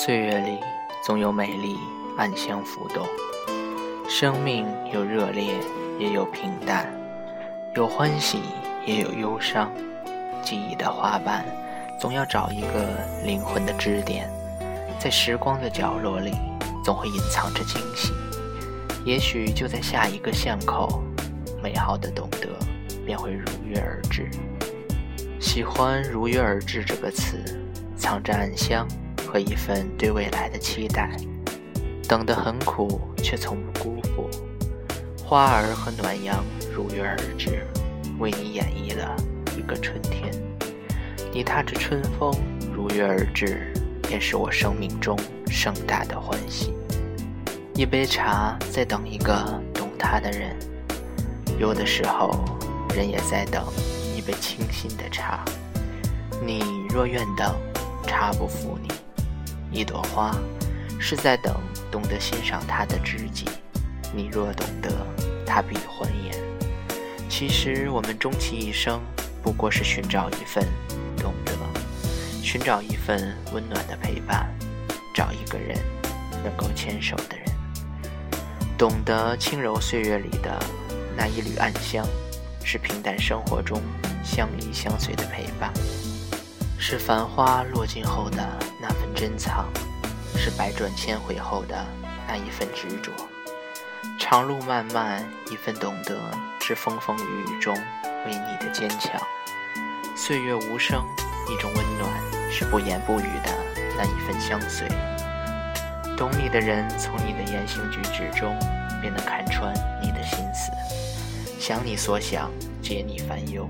岁月里总有美丽暗香浮动，生命有热烈，也有平淡，有欢喜，也有忧伤。记忆的花瓣，总要找一个灵魂的支点，在时光的角落里，总会隐藏着惊喜。也许就在下一个巷口，美好的懂得便会如约而至。喜欢“如约而至”这个词，藏着暗香。和一份对未来的期待，等得很苦，却从不辜负。花儿和暖阳如约而至，为你演绎了一个春天。你踏着春风如约而至，便是我生命中盛大的欢喜。一杯茶在等一个懂它的人，有的时候，人也在等一杯清新的茶。你若愿等，茶不负你。一朵花，是在等懂得欣赏它的知己。你若懂得，它必欢颜。其实我们终其一生，不过是寻找一份懂得，寻找一份温暖的陪伴，找一个人能够牵手的人，懂得轻柔岁月里的那一缕暗香，是平淡生活中相依相随的陪伴。是繁花落尽后的那份珍藏，是百转千回后的那一份执着。长路漫漫，一份懂得，是风风雨雨中为你的坚强。岁月无声，一种温暖，是不言不语的那一份相随。懂你的人，从你的言行举止中便能看穿你的心思，想你所想，解你烦忧。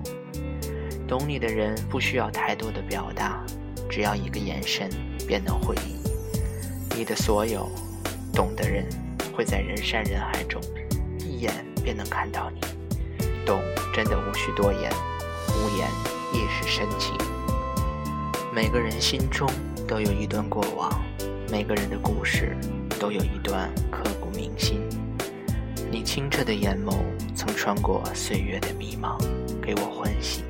懂你的人不需要太多的表达，只要一个眼神便能回忆你的所有。懂的人会在人山人海中一眼便能看到你。懂真的无需多言，无言亦是深情。每个人心中都有一段过往，每个人的故事都有一段刻骨铭心。你清澈的眼眸曾穿过岁月的迷茫，给我欢喜。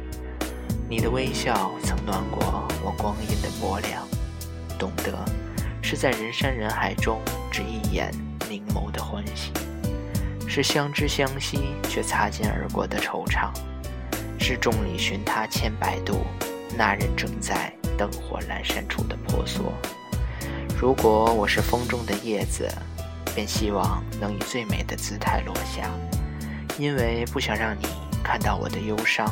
你的微笑曾暖过我光阴的薄凉，懂得是在人山人海中只一眼凝眸的欢喜，是相知相惜却擦肩而过的惆怅，是众里寻他千百度，那人正在灯火阑珊处的婆娑。如果我是风中的叶子，便希望能以最美的姿态落下，因为不想让你看到我的忧伤。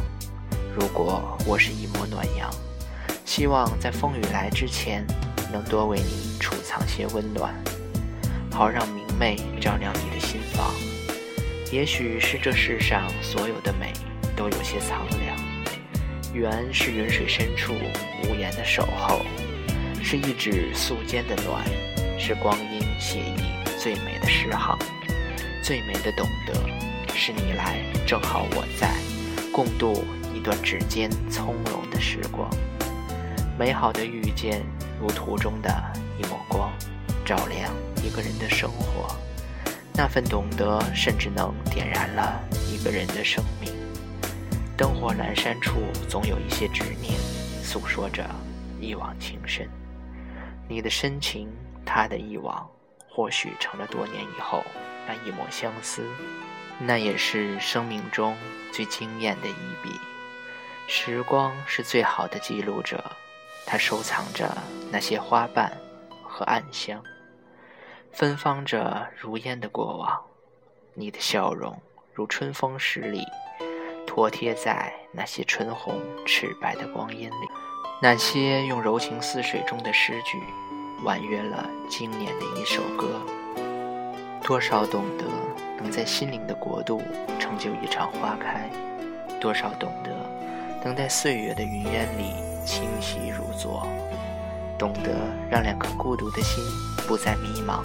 如果我是一抹暖阳，希望在风雨来之前，能多为你储藏些温暖，好让明媚照亮你的心房。也许是这世上所有的美都有些苍凉，缘是云水深处无言的守候，是一指素笺的暖，是光阴写意最美的诗行，最美的懂得，是你来正好我在，共度一。段指尖从容的时光，美好的遇见如图中的一抹光，照亮一个人的生活。那份懂得，甚至能点燃了一个人的生命。灯火阑珊处，总有一些执念，诉说着一往情深。你的深情，他的一往，或许成了多年以后那一抹相思。那也是生命中最惊艳的一笔。时光是最好的记录者，它收藏着那些花瓣和暗香，芬芳着如烟的过往。你的笑容如春风十里，妥贴在那些春红赤白的光阴里。那些用柔情似水中的诗句，婉约了经年的一首歌。多少懂得，能在心灵的国度成就一场花开；多少懂得。能在岁月的云烟里清晰如昨，懂得让两颗孤独的心不再迷茫，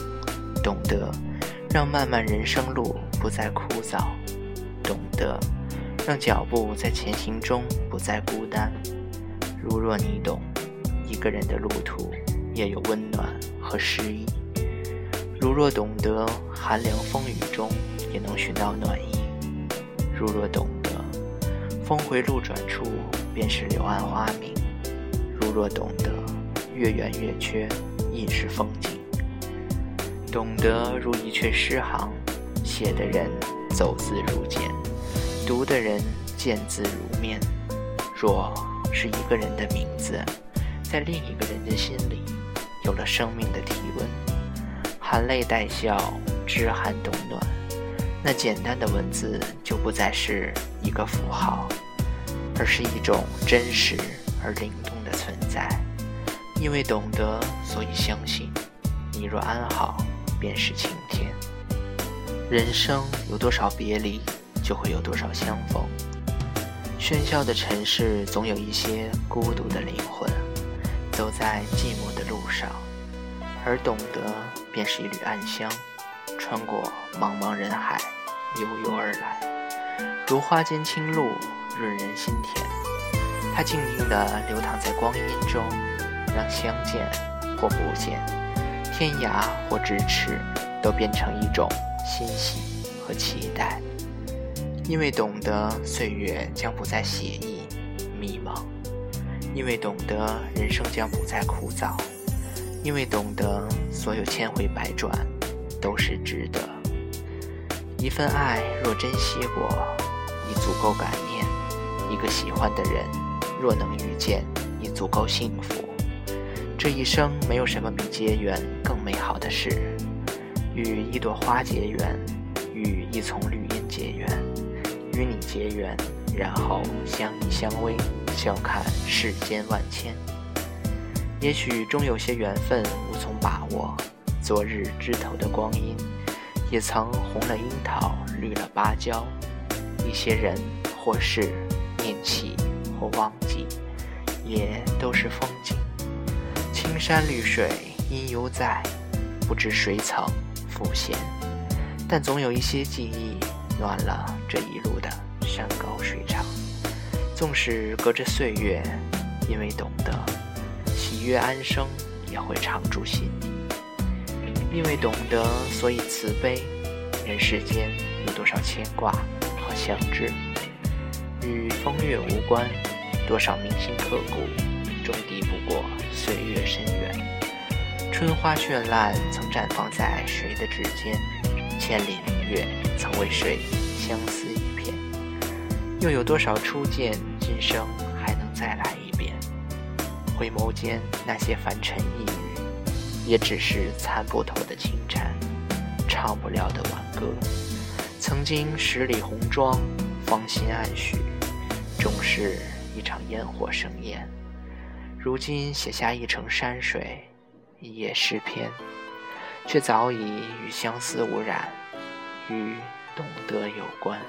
懂得让漫漫人生路不再枯燥，懂得让脚步在前行中不再孤单。如若你懂，一个人的路途也有温暖和诗意；如若懂得，寒凉风雨中也能寻到暖意；如若懂得。峰回路转处，便是柳暗花明。若懂得，月圆月缺，亦是风景。懂得如一阙诗行，写的人走字如简，读的人见字如面。若是一个人的名字，在另一个人的心里有了生命的体温，含泪带笑，知寒冬暖，那简单的文字就不再是一个符号，而是一种真实而灵动存在。因为懂得，所以相信。你若安好，便是晴天。人生有多少别离，就会有多少相逢。喧嚣的城市，总有一些孤独的灵魂，走在寂寞的路上，而懂得，便是一缕暗香，穿过茫茫人海，悠悠而来，如花间清露，润人心田。静静地流淌在光阴中，让相见或不见，天涯或咫尺，都变成一种欣喜和期待。因为懂得岁月将不再写意迷茫，因为懂得人生将不再枯燥，因为懂得所有千回百转都是值得。一份爱若珍惜过，已足够感念；一个喜欢的人若能遇见，已足够幸福。这一生没有什么比结缘更美好的事。与一朵花结缘，与一丛绿荫结缘。与你结缘，然后相依相偎，笑看世间万千。也许终有些缘分无从把握。昨日枝头的光阴，也曾红了樱桃，绿了芭蕉。一些人或事，念起或忘记，也都是风景。青山绿水因犹在，不知谁曾浮现。但总有一些记忆。暖了这一路的山高水长，纵使隔着岁月，因为懂得喜悦安生，也会常驻心底。因为懂得，所以慈悲。人世间有多少牵挂和相知，与风月无关。多少铭心刻骨，终抵不过岁月深远。春花绚烂，曾绽放在谁的指尖？千里明月，曾为谁相思一片？又有多少初见，今生还能再来一遍？回眸间那些凡尘一语，也只是参不透的情缠，唱不了的挽歌。曾经十里红妆，芳心暗许，终是一场烟火盛宴。如今写下一程山水，一页诗篇。却早已与相思无染，与懂得有关。